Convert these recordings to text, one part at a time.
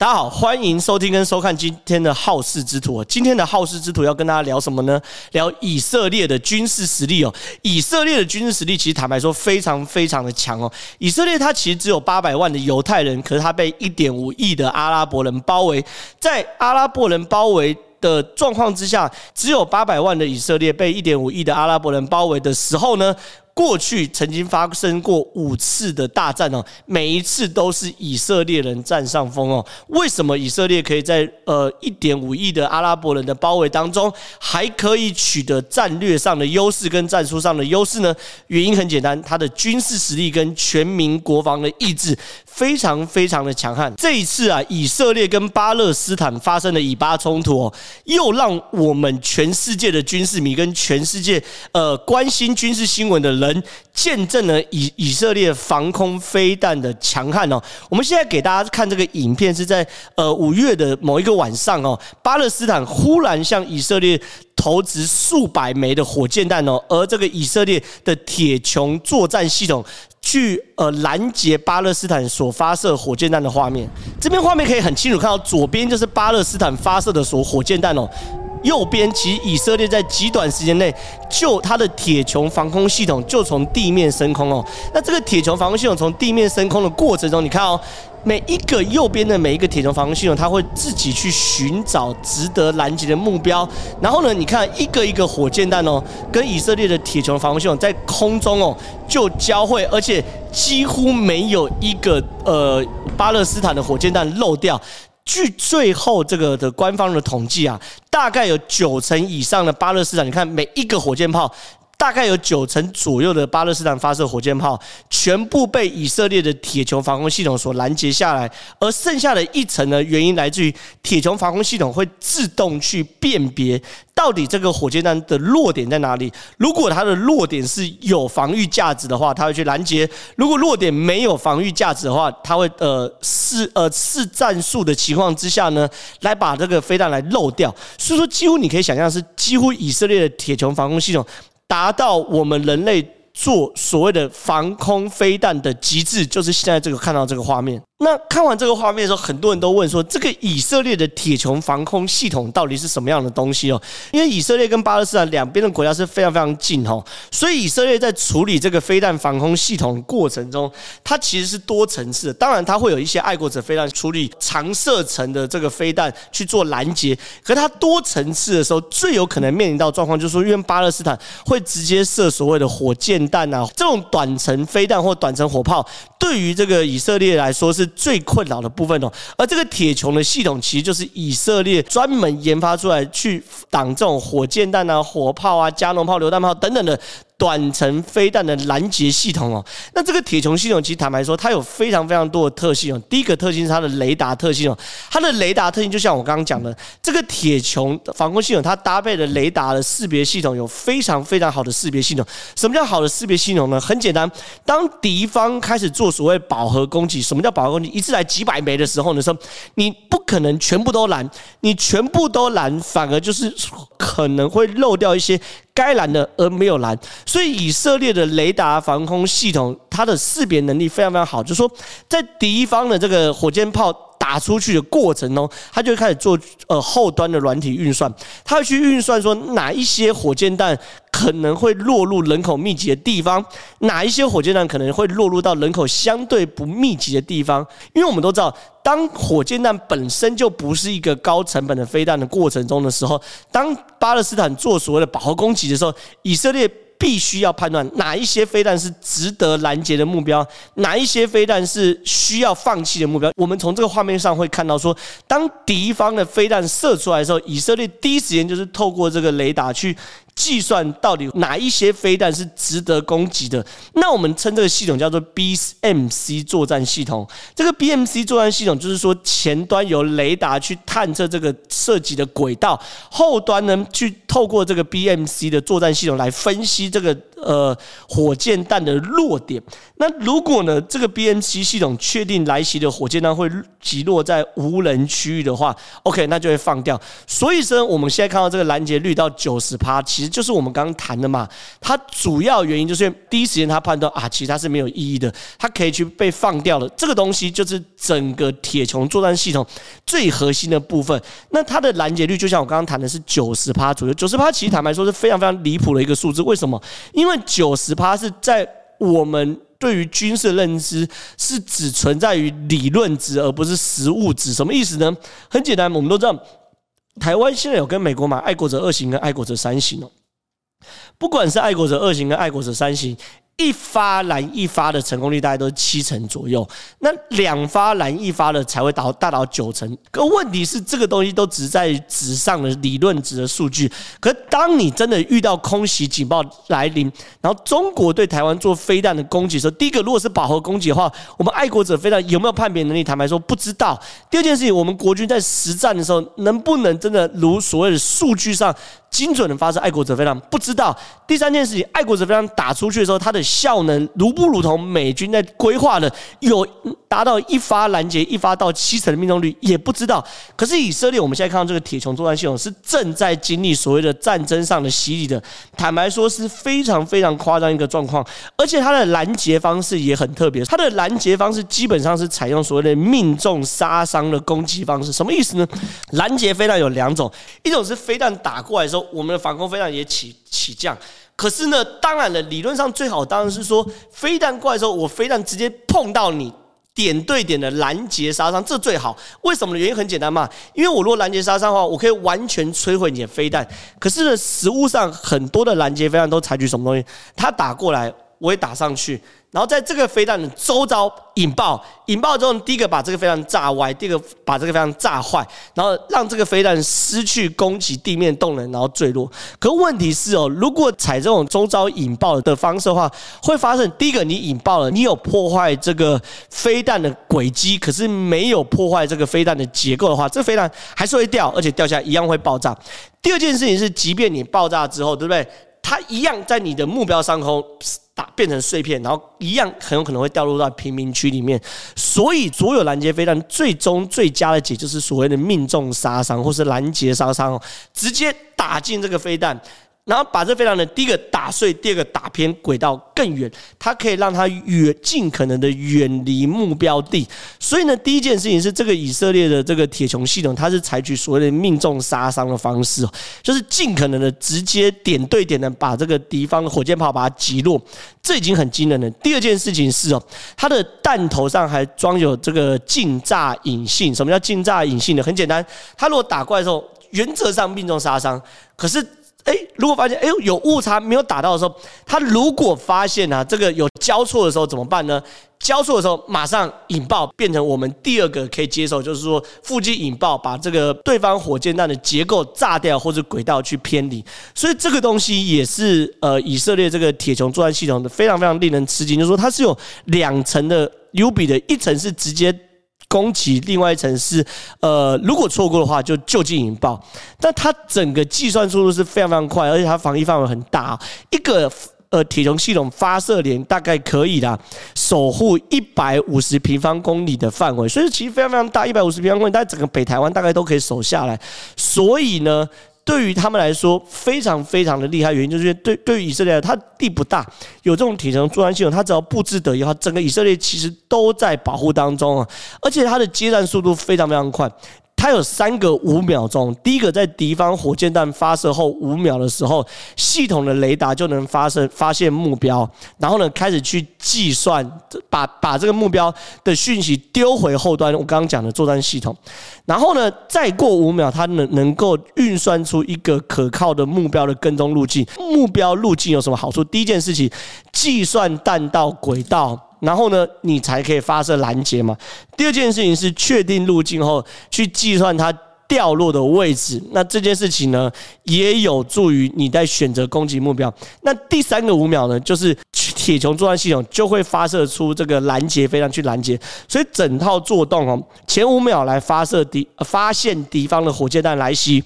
大家好，欢迎收听跟收看今天的好事之徒。今天的好事之徒要跟大家聊什么呢？聊以色列的军事实力哦。以色列的军事实力其实坦白说非常非常的强哦。以色列它其实只有八百万的犹太人，可是它被一点五亿的阿拉伯人包围。在阿拉伯人包围的状况之下，只有八百万的以色列被一点五亿的阿拉伯人包围的时候呢，过去曾经发生过五次的大战哦，每一次都是以色列人占上风哦。为什么以色列可以在呃一点五亿的阿拉伯人的包围当中，还可以取得战略上的优势跟战术上的优势呢？原因很简单，他的军事实力跟全民国防的意志非常非常的强悍。这一次啊，以色列跟巴勒斯坦发生的以巴冲突哦，又让我们全世界的军事迷跟全世界呃关心军事新闻的人。见证了以以色列防空飞弹的强悍哦。我们现在给大家看这个影片，是在呃五月的某一个晚上哦，巴勒斯坦忽然向以色列投掷数百枚的火箭弹哦，而这个以色列的铁穹作战系统去呃拦截巴勒斯坦所发射火箭弹的画面。这边画面可以很清楚看到，左边就是巴勒斯坦发射的所火箭弹哦。右边，其实以色列在极短时间内就它的铁穹防空系统就从地面升空哦。那这个铁穹防空系统从地面升空的过程中，你看哦，每一个右边的每一个铁穹防空系统，它会自己去寻找值得拦截的目标。然后呢，你看一个一个火箭弹哦，跟以色列的铁穹防空系统在空中哦就交汇，而且几乎没有一个呃巴勒斯坦的火箭弹漏掉。据最后这个的官方的统计啊，大概有九成以上的巴勒斯坦，你看每一个火箭炮，大概有九成左右的巴勒斯坦发射火箭炮，全部被以色列的铁穹防空系统所拦截下来，而剩下的一层呢，原因来自于铁穹防空系统会自动去辨别。到底这个火箭弹的落点在哪里？如果它的落点是有防御价值的话，它会去拦截；如果落点没有防御价值的话，它会呃试呃试战术的情况之下呢，来把这个飞弹来漏掉。所以说，几乎你可以想象是几乎以色列的铁穹防空系统达到我们人类做所谓的防空飞弹的极致，就是现在这个看到这个画面。那看完这个画面的时候，很多人都问说：“这个以色列的铁穹防空系统到底是什么样的东西哦？”因为以色列跟巴勒斯坦两边的国家是非常非常近哦，所以以色列在处理这个飞弹防空系统过程中，它其实是多层次的。当然，它会有一些爱国者飞弹处理长射程的这个飞弹去做拦截，可它多层次的时候，最有可能面临到状况就是说，因为巴勒斯坦会直接射所谓的火箭弹啊，这种短程飞弹或短程火炮，对于这个以色列来说是。最困扰的部分哦，而这个铁穹的系统其实就是以色列专门研发出来去挡这种火箭弹啊、火炮啊、加农炮、榴弹炮等等的。短程飞弹的拦截系统哦，那这个铁穹系统其实坦白说，它有非常非常多的特性哦。第一个特性是它的雷达特性哦，它的雷达特性就像我刚刚讲的，这个铁穹防空系统它搭配的雷达的识别系统有非常非常好的识别系统。什么叫好的识别系统呢？很简单，当敌方开始做所谓饱和攻击，什么叫饱和攻击？一次来几百枚的时候呢，说你不可能全部都拦，你全部都拦，反而就是可能会漏掉一些。该拦的而没有拦，所以以色列的雷达防空系统，它的识别能力非常非常好。就是说，在敌方的这个火箭炮打出去的过程中，他就开始做呃后端的软体运算，他会去运算说哪一些火箭弹可能会落入人口密集的地方，哪一些火箭弹可能会落入到人口相对不密集的地方。因为我们都知道，当火箭弹本身就不是一个高成本的飞弹的过程中的时候，当巴勒斯坦做所谓的饱和攻击的时候，以色列。必须要判断哪一些飞弹是值得拦截的目标，哪一些飞弹是需要放弃的目标。我们从这个画面上会看到，说当敌方的飞弹射出来的时候，以色列第一时间就是透过这个雷达去。计算到底哪一些飞弹是值得攻击的？那我们称这个系统叫做 BMC 作战系统。这个 BMC 作战系统就是说，前端由雷达去探测这个射击的轨道，后端呢去透过这个 BMC 的作战系统来分析这个呃火箭弹的落点。那如果呢，这个 BMC 系统确定来袭的火箭弹会击落在无人区域的话，OK，那就会放掉。所以说，我们现在看到这个拦截率到九十趴，其实就是我们刚刚谈的嘛。它主要原因就是第一时间它判断啊，其实它是没有意义的，它可以去被放掉了。这个东西就是整个铁穹作战系统最核心的部分。那它的拦截率就像我刚刚谈的是九十趴左右，九十趴其实坦白说是非常非常离谱的一个数字。为什么？因为那九十趴是在我们。对于军事认知是只存在于理论值，而不是实物值。什么意思呢？很简单，我们都知道，台湾现在有跟美国买爱国者二型跟爱国者三型哦。不管是爱国者二型跟爱国者三型。一发拦一发的成功率大概都是七成左右，那两发拦一发的才会达到达到九成。可问题是，这个东西都只在纸上的理论值的数据。可当你真的遇到空袭警报来临，然后中国对台湾做飞弹的攻击的时候，第一个如果是饱和攻击的话，我们爱国者飞弹有没有判别能力？坦白说不知道。第二件事情，我们国军在实战的时候能不能真的如所谓的数据上？精准的发射爱国者飞弹，不知道。第三件事情，爱国者飞弹打出去的时候，它的效能如不如同美军在规划的有达到一发拦截一发到七成的命中率，也不知道。可是以色列，我们现在看到这个铁穹作战系统是正在经历所谓的战争上的洗礼的，坦白说是非常非常夸张一个状况。而且它的拦截方式也很特别，它的拦截方式基本上是采用所谓的命中杀伤的攻击方式。什么意思呢？拦截飞弹有两种，一种是飞弹打过来的时候。我们的防空飞弹也起起降，可是呢，当然了，理论上最好当然是说，飞弹过来的时候，我飞弹直接碰到你，点对点的拦截杀伤，这最好。为什么呢？原因很简单嘛，因为我如果拦截杀伤的话，我可以完全摧毁你的飞弹。可是呢，实物上很多的拦截飞弹都采取什么东西？它打过来，我也打上去。然后在这个飞弹的周遭引爆，引爆之后，第一个把这个飞弹炸歪，第二个把这个飞弹炸坏，然后让这个飞弹失去攻击地面动能，然后坠落。可问题是哦，如果采这种周遭引爆的方式的话，会发生第一个，你引爆了，你有破坏这个飞弹的轨迹，可是没有破坏这个飞弹的结构的话，这飞弹还是会掉，而且掉下来一样会爆炸。第二件事情是，即便你爆炸之后，对不对？它一样在你的目标上空打。变成碎片，然后一样很有可能会掉落到贫民区里面。所以，所有拦截飞弹最终最佳的解就是所谓的命中杀伤，或是拦截杀伤，直接打进这个飞弹。然后把这飞弹呢第一个打碎，第二个打偏轨道更远，它可以让它远尽可能的远离目标地。所以呢，第一件事情是这个以色列的这个铁穹系统，它是采取所谓的命中杀伤的方式哦，就是尽可能的直接点对点的把这个敌方的火箭炮把它击落，这已经很惊人了。第二件事情是哦，它的弹头上还装有这个近炸引信。什么叫近炸引信呢？很简单，它如果打过来的时候，原则上命中杀伤，可是。哎，如果发现哎有误差没有打到的时候，他如果发现啊这个有交错的时候怎么办呢？交错的时候马上引爆，变成我们第二个可以接受，就是说附近引爆，把这个对方火箭弹的结构炸掉或者轨道去偏离。所以这个东西也是呃以色列这个铁穹作战系统的非常非常令人吃惊，就是说它是有两层的 ub 的，一层是直接。攻击，另外一层是，呃，如果错过的话，就就近引爆。但它整个计算速度是非常非常快，而且它防御范围很大。一个呃铁穹系统发射连大概可以啦，守护一百五十平方公里的范围，所以其实非常非常大，一百五十平方公里，但整个北台湾大概都可以守下来。所以呢。对于他们来说，非常非常的厉害。原因就是因为对对于以色列，它地不大，有这种体能作战系统，它只要布置得宜的话，整个以色列其实都在保护当中啊。而且它的接战速度非常非常快。它有三个五秒钟，第一个在敌方火箭弹发射后五秒的时候，系统的雷达就能发射发现目标，然后呢开始去计算，把把这个目标的讯息丢回后端。我刚刚讲的作战系统，然后呢再过五秒，它能能够运算出一个可靠的目标的跟踪路径。目标路径有什么好处？第一件事情，计算弹道轨道。然后呢，你才可以发射拦截嘛。第二件事情是确定路径后，去计算它掉落的位置。那这件事情呢，也有助于你在选择攻击目标。那第三个五秒呢，就是铁穹作战系统就会发射出这个拦截飞弹去拦截。所以整套作动哦，前五秒来发射敌发现敌方的火箭弹来袭。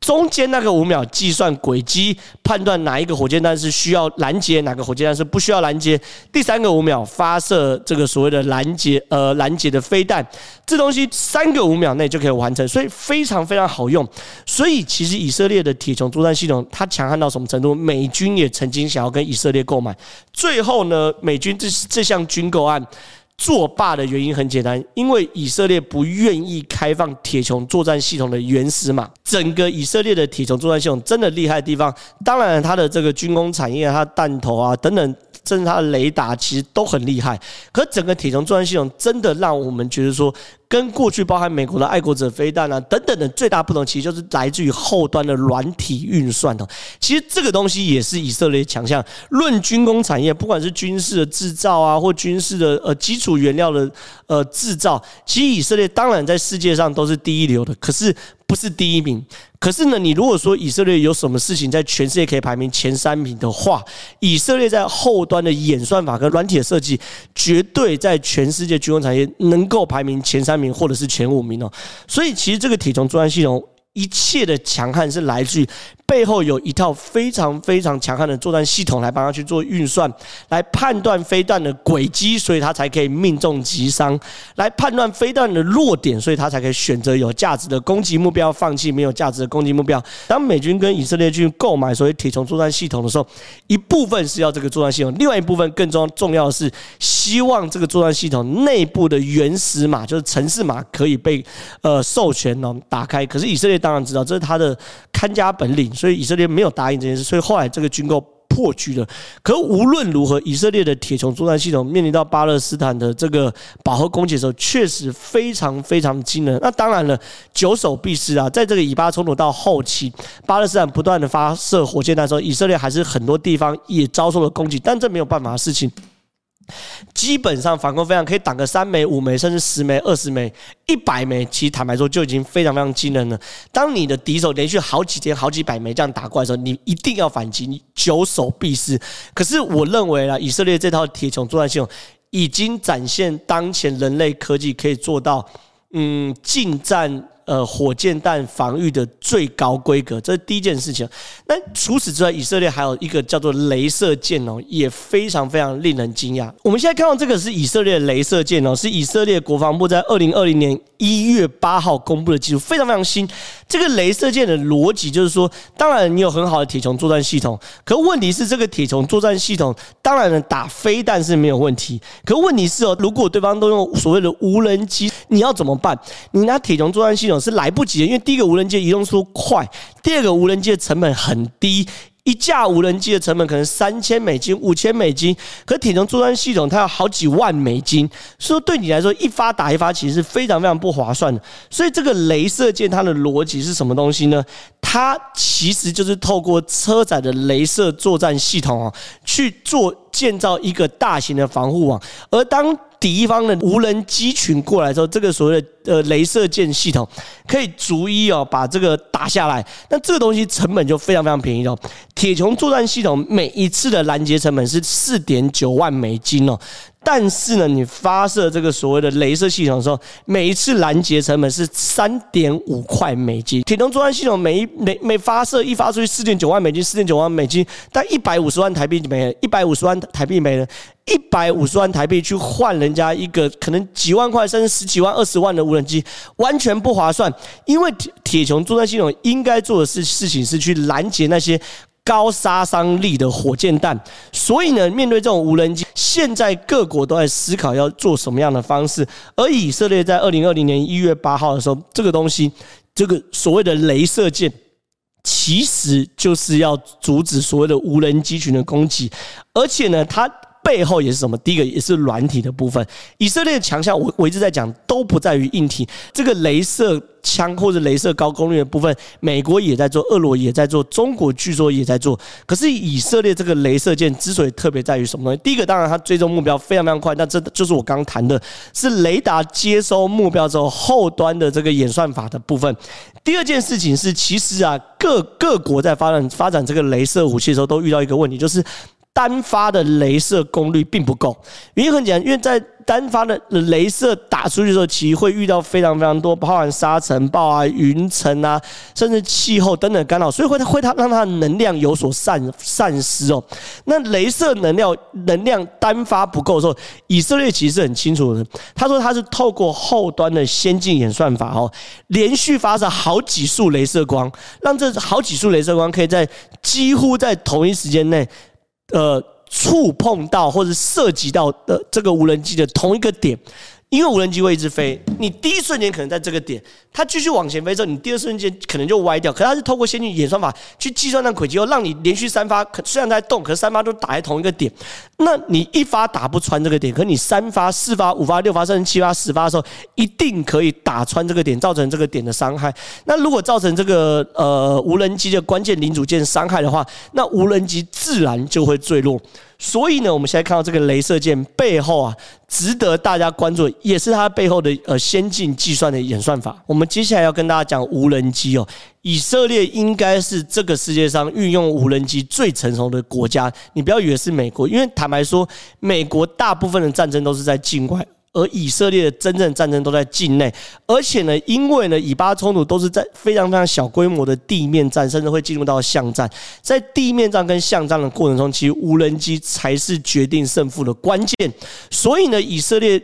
中间那个五秒计算轨迹，判断哪一个火箭弹是需要拦截，哪个火箭弹是不需要拦截。第三个五秒发射这个所谓的拦截呃拦截的飞弹，这东西三个五秒内就可以完成，所以非常非常好用。所以其实以色列的铁穹作战系统它强悍到什么程度？美军也曾经想要跟以色列购买，最后呢，美军这这项军购案。作罢的原因很简单，因为以色列不愿意开放铁穹作战系统的原始码。整个以色列的铁穹作战系统真的厉害的地方，当然它的这个军工产业、它弹头啊等等，甚至它的雷达其实都很厉害。可整个铁穹作战系统真的让我们觉得说。跟过去包含美国的爱国者飞弹啊等等的最大不同，其实就是来自于后端的软体运算哦。其实这个东西也是以色列强项。论军工产业，不管是军事的制造啊，或军事的呃基础原料的呃制造，其实以色列当然在世界上都是第一流的。可是。不是第一名，可是呢，你如果说以色列有什么事情在全世界可以排名前三名的话，以色列在后端的演算法和软体的设计，绝对在全世界军工产业能够排名前三名或者是前五名哦。所以，其实这个体重作战系统。一切的强悍是来自于背后有一套非常非常强悍的作战系统来帮他去做运算，来判断飞弹的轨迹，所以他才可以命中击伤；来判断飞弹的弱点，所以他才可以选择有价值的攻击目标，放弃没有价值的攻击目标。当美军跟以色列去购买所谓铁穹作战系统的时候，一部分是要这个作战系统，另外一部分更重重要的是希望这个作战系统内部的原始码，就是程式码可以被呃授权哦打开。可是以色列。当然知道这是他的看家本领，所以以色列没有答应这件事，所以后来这个军购破局了。可无论如何，以色列的铁穹作战系统面临到巴勒斯坦的这个饱和攻击的时候，确实非常非常惊人。那当然了，久守必失啊，在这个以巴冲突到后期，巴勒斯坦不断的发射火箭弹的时候，以色列还是很多地方也遭受了攻击，但这没有办法的事情。基本上反攻非常可以挡个三枚、五枚，甚至十枚、二十枚、一百枚。其实坦白说，就已经非常非常惊人了。当你的敌手连续好几天、好几百枚这样打过来的时候，你一定要反击，你久守必失。可是我认为啊，以色列这套铁穹作战系统已经展现当前人类科技可以做到，嗯，近战。呃，火箭弹防御的最高规格，这是第一件事情。那除此之外，以色列还有一个叫做镭射箭哦，也非常非常令人惊讶。我们现在看到这个是以色列的镭射箭哦，是以色列国防部在二零二零年一月八号公布的技术，非常非常新。这个镭射箭的逻辑就是说，当然你有很好的铁穹作战系统，可问题是这个铁穹作战系统，当然呢打飞弹是没有问题，可问题是哦，如果对方都用所谓的无人机，你要怎么办？你拿铁穹作战系。是来不及的，因为第一个无人机移动速度快，第二个无人机的成本很低，一架无人机的成本可能三千美金、五千美金，可铁穹作战系统它要好几万美金，所以对你来说一发打一发其实是非常非常不划算的。所以这个镭射箭它的逻辑是什么东西呢？它其实就是透过车载的镭射作战系统啊，去做建造一个大型的防护网，而当敌方的无人机群过来之后，这个所谓的呃镭射箭系统可以逐一哦把这个打下来。那这个东西成本就非常非常便宜哦。铁穹作战系统每一次的拦截成本是四点九万美金哦。但是呢，你发射这个所谓的镭射系统的时候，每一次拦截成本是三点五块美金。铁穹作战系统每一每每发射一发出去四点九万美金，四点九万美金，但一百五十万台币就没了，一百五十万台币没了，一百五十万台币去换人家一个可能几万块甚至十几万、二十万的无人机，完全不划算。因为铁铁穹作战系统应该做的事事情是去拦截那些。高杀伤力的火箭弹，所以呢，面对这种无人机，现在各国都在思考要做什么样的方式。而以色列在二零二零年一月八号的时候，这个东西，这个所谓的镭射箭，其实就是要阻止所谓的无人机群的攻击，而且呢，它。背后也是什么？第一个也是软体的部分。以色列的强项，我我一直在讲，都不在于硬体。这个镭射枪或者镭射高功率的部分，美国也在做，俄罗也在做，中国据说也在做。可是以色列这个镭射箭之所以特别在于什么呢？第一个当然它追踪目标非常非常快，那这就是我刚刚谈的，是雷达接收目标之后后端的这个演算法的部分。第二件事情是，其实啊，各各国在发展发展这个镭射武器的时候，都遇到一个问题，就是。单发的雷射功率并不够，原因很简单，因为在单发的雷射打出去的时候，其实会遇到非常非常多，包含沙尘暴啊、云层啊，甚至气候等等干扰，所以会会它让它的能量有所散散失哦。那雷射能量能量单发不够的时候，以色列其实是很清楚的。他说他是透过后端的先进演算法哦，连续发射好几束雷射光，让这好几束雷射光可以在几乎在同一时间内，呃。触碰到或者涉及到的这个无人机的同一个点，因为无人机会一直飞，你第一瞬间可能在这个点，它继续往前飞之后，你第二瞬间可能就歪掉。可它是透过先进演算法去计算那轨迹后，让你连续三发，可虽然在动，可是三发都打在同一个点。那你一发打不穿这个点，可你三发、四发、五发、六发，甚至七发、十发的时候，一定可以打穿这个点，造成这个点的伤害。那如果造成这个呃无人机的关键零组件伤害的话，那无人机自然就会坠落。所以呢，我们现在看到这个镭射箭背后啊，值得大家关注，也是它背后的呃先进计算的演算法。我们接下来要跟大家讲无人机哦，以色列应该是这个世界上运用无人机最成熟的国家。你不要以为是美国，因为坦白说，美国大部分的战争都是在境外。而以色列的真正战争都在境内，而且呢，因为呢，以巴冲突都是在非常非常小规模的地面战，甚至会进入到巷战。在地面战跟巷战的过程中，其实无人机才是决定胜负的关键。所以呢，以色列。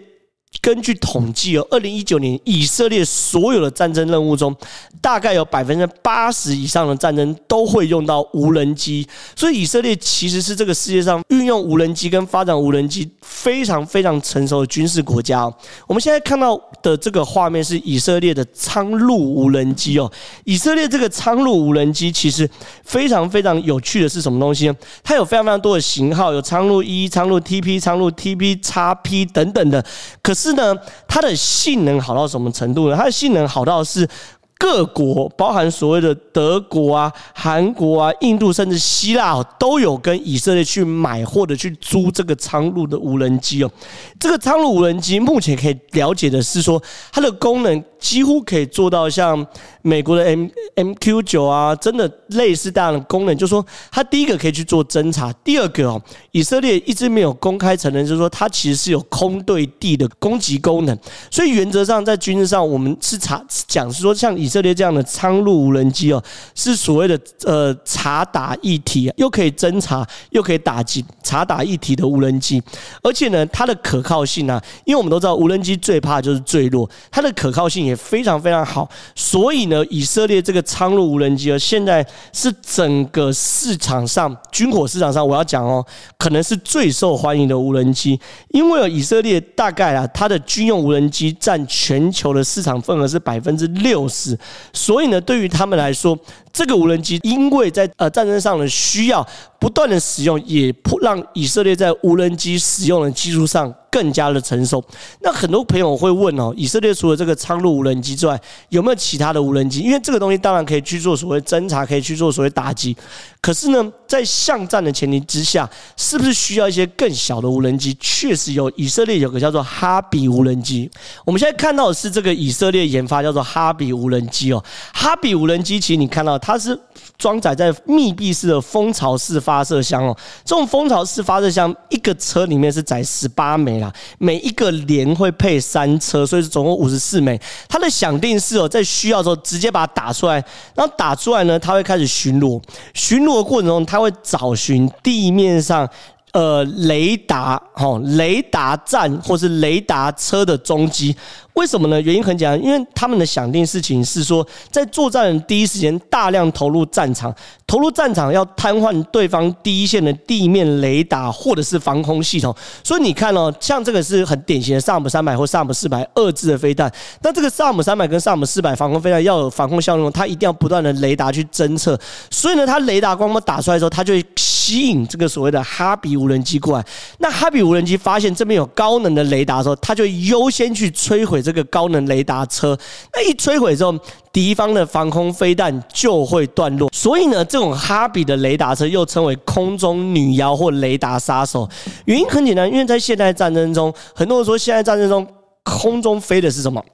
根据统计哦，二零一九年以色列所有的战争任务中，大概有百分之八十以上的战争都会用到无人机，所以以色列其实是这个世界上运用无人机跟发展无人机非常非常成熟的军事国家。我们现在看到的这个画面是以色列的苍鹭无人机哦，以色列这个苍鹭无人机其实非常非常有趣的是什么东西呢？它有非常非常多的型号，有苍鹭一、苍鹭 TP、苍鹭 TP 叉 P 等等的，可是。呢，它的性能好到什么程度呢？它的性能好到是。各国包含所谓的德国啊、韩国啊、印度，甚至希腊都有跟以色列去买或者去租这个苍鹭的无人机哦。这个苍鹭无人机目前可以了解的是说，它的功能几乎可以做到像美国的 M MQ 九啊，真的类似这样的功能。就是说，它第一个可以去做侦察，第二个哦，以色列一直没有公开承认，就是说它其实是有空对地的攻击功能。所以原则上在军事上，我们是查讲是说像以以色列这样的苍鹭无人机哦，是所谓的呃察打一体，又可以侦察又可以打击，察打一体的无人机。而且呢，它的可靠性啊，因为我们都知道无人机最怕就是坠落，它的可靠性也非常非常好。所以呢，以色列这个苍鹭无人机哦，现在是整个市场上军火市场上，我要讲哦，可能是最受欢迎的无人机，因为以色列大概啊，它的军用无人机占全球的市场份额是百分之六十。所以呢，对于他们来说，这个无人机因为在呃战争上的需要不断的使用，也让以色列在无人机使用的技术上更加的成熟。那很多朋友会问哦，以色列除了这个苍鹭无人机之外，有没有其他的无人机？因为这个东西当然可以去做所谓侦查，可以去做所谓打击。可是呢，在巷战的前提之下，是不是需要一些更小的无人机？确实有，以色列有个叫做哈比无人机。我们现在看到的是这个以色列研发叫做哈比无人机哦。哈比无人机其实你看到它是装载在密闭式的蜂巢式发射箱哦。这种蜂巢式发射箱一个车里面是载十八枚啦。每一个连会配三车，所以是总共五十四枚。它的响定是哦，在需要的时候直接把它打出来，然后打出来呢，它会开始巡逻。巡逻的过程中，它会找寻地面上。呃，雷达，哈，雷达站或是雷达车的踪迹，为什么呢？原因很简单，因为他们的想定事情是说，在作战的第一时间大量投入战场，投入战场要瘫痪对方第一线的地面雷达或者是防空系统。所以你看哦，像这个是很典型的萨姆三百或萨姆四百二制的飞弹，那这个萨姆三百跟萨姆四百防空飞弹要有防空效用，它一定要不断的雷达去侦测，所以呢，它雷达光波打出来之后，它就会。吸引这个所谓的哈比无人机过来，那哈比无人机发现这边有高能的雷达的时候，它就优先去摧毁这个高能雷达车。那一摧毁之后，敌方的防空飞弹就会断落。所以呢，这种哈比的雷达车又称为空中女妖或雷达杀手。原因很简单，因为在现代战争中，很多人说现在战争中空中飞的是什么？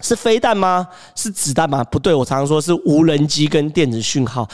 是飞弹吗？是子弹吗？不对，我常常说是无人机跟电子讯号。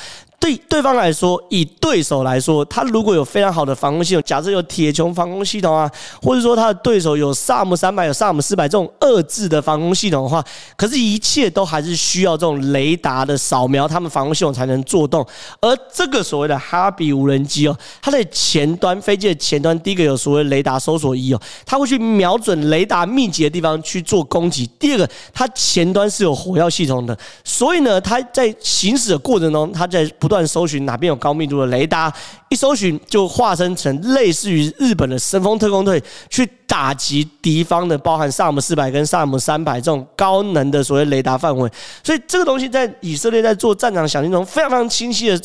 对对方来说，以对手来说，他如果有非常好的防空系统，假设有铁穹防空系统啊，或者说他的对手有萨姆三百、有萨姆四百这种二字的防空系统的话，可是，一切都还是需要这种雷达的扫描，他们防空系统才能做动。而这个所谓的哈比无人机哦，它的前端飞机的前端，第一个有所谓雷达搜索仪哦，它会去瞄准雷达密集的地方去做攻击。第二个，它前端是有火药系统的，所以呢，它在行驶的过程中，它在不断。断搜寻哪边有高密度的雷达，一搜寻就化身成类似于日本的神风特攻队，去打击敌方的，包含萨姆四百跟萨姆三百这种高能的所谓雷达范围。所以这个东西在以色列在做战场响应中，非常非常清晰的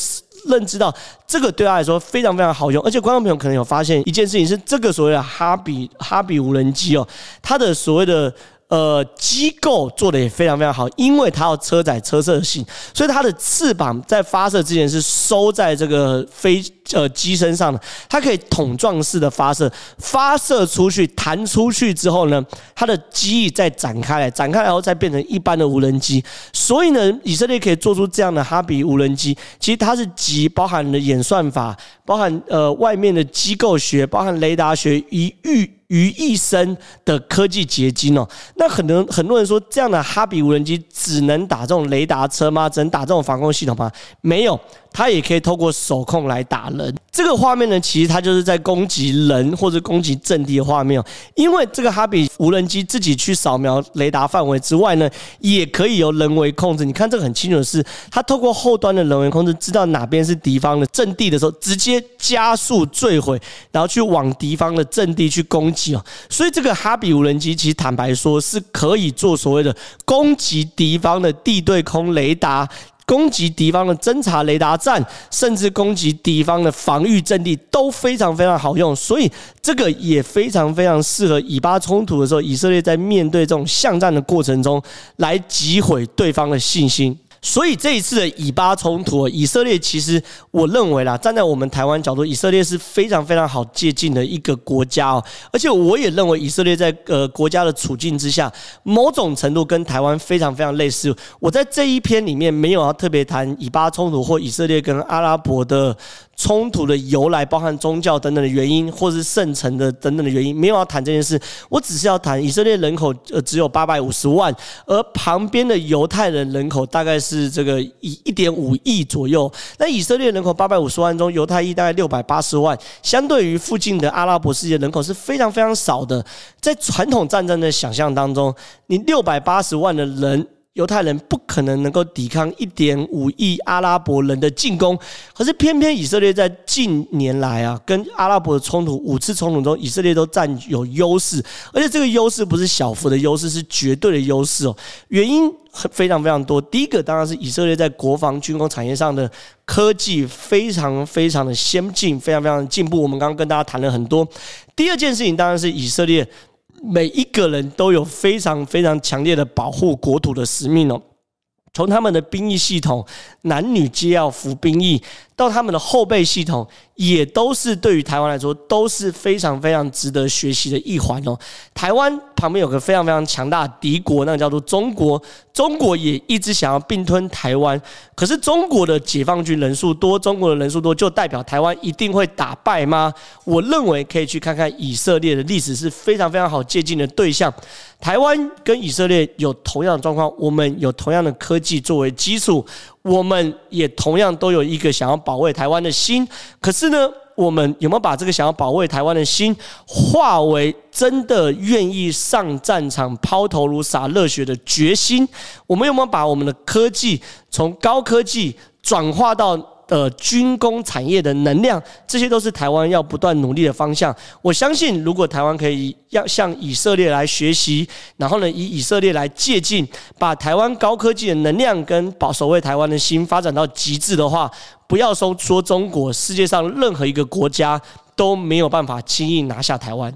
认知到，这个对他来说非常非常好用。而且观众朋友可能有发现一件事情，是这个所谓的哈比哈比无人机哦，它的所谓的。呃，机构做的也非常非常好，因为它要车载车射性，所以它的翅膀在发射之前是收在这个飞呃机身上的，它可以桶状式的发射，发射出去弹出去之后呢，它的机翼再展开来，展开来后再变成一般的无人机。所以呢，以色列可以做出这样的哈比无人机，其实它是集包含了演算法，包含呃外面的机构学，包含雷达学一遇。于一身的科技结晶哦，那很多很多人说，这样的哈比无人机只能打这种雷达车吗？只能打这种防空系统吗？没有。它也可以透过手控来打人，这个画面呢，其实它就是在攻击人或者攻击阵地的画面。因为这个哈比无人机自己去扫描雷达范围之外呢，也可以由人为控制。你看这个很清楚的是，它透过后端的人为控制，知道哪边是敌方的阵地的时候，直接加速坠毁，然后去往敌方的阵地去攻击哦。所以这个哈比无人机其实坦白说是可以做所谓的攻击敌方的地对空雷达。攻击敌方的侦察雷达站，甚至攻击敌方的防御阵地都非常非常好用，所以这个也非常非常适合以巴冲突的时候，以色列在面对这种巷战的过程中来击毁对方的信心。所以这一次的以巴冲突，以色列其实我认为啦，站在我们台湾角度，以色列是非常非常好接近的一个国家哦。而且我也认为以色列在呃国家的处境之下，某种程度跟台湾非常非常类似。我在这一篇里面没有要特别谈以巴冲突或以色列跟阿拉伯的。冲突的由来，包含宗教等等的原因，或是圣城的等等的原因，没有要谈这件事。我只是要谈以色列人口呃只有八百五十万，而旁边的犹太人人口大概是这个一一点五亿左右。那以色列人口八百五十万中，犹太裔大概六百八十万，相对于附近的阿拉伯世界人口是非常非常少的。在传统战争的想象当中，你六百八十万的人。犹太人不可能能够抵抗一点五亿阿拉伯人的进攻，可是偏偏以色列在近年来啊，跟阿拉伯的冲突五次冲突中，以色列都占有优势，而且这个优势不是小幅的优势，是绝对的优势哦。原因非常非常多，第一个当然是以色列在国防军工产业上的科技非常非常的先进，非常非常的进步。我们刚刚跟大家谈了很多。第二件事情当然是以色列。每一个人都有非常非常强烈的保护国土的使命哦，从他们的兵役系统，男女皆要服兵役，到他们的后备系统。也都是对于台湾来说都是非常非常值得学习的一环哦。台湾旁边有个非常非常强大的敌国，那个叫做中国。中国也一直想要并吞台湾，可是中国的解放军人数多，中国的人数多，就代表台湾一定会打败吗？我认为可以去看看以色列的历史是非常非常好借鉴的对象。台湾跟以色列有同样的状况，我们有同样的科技作为基础，我们也同样都有一个想要保卫台湾的心，可是呢，我们有没有把这个想要保卫台湾的心化为真的愿意上战场抛头颅洒热血的决心？我们有没有把我们的科技从高科技转化到？呃，军工产业的能量，这些都是台湾要不断努力的方向。我相信，如果台湾可以要向以色列来学习，然后呢，以以色列来借镜，把台湾高科技的能量跟保守卫台湾的心发展到极致的话，不要说说中国，世界上任何一个国家都没有办法轻易拿下台湾。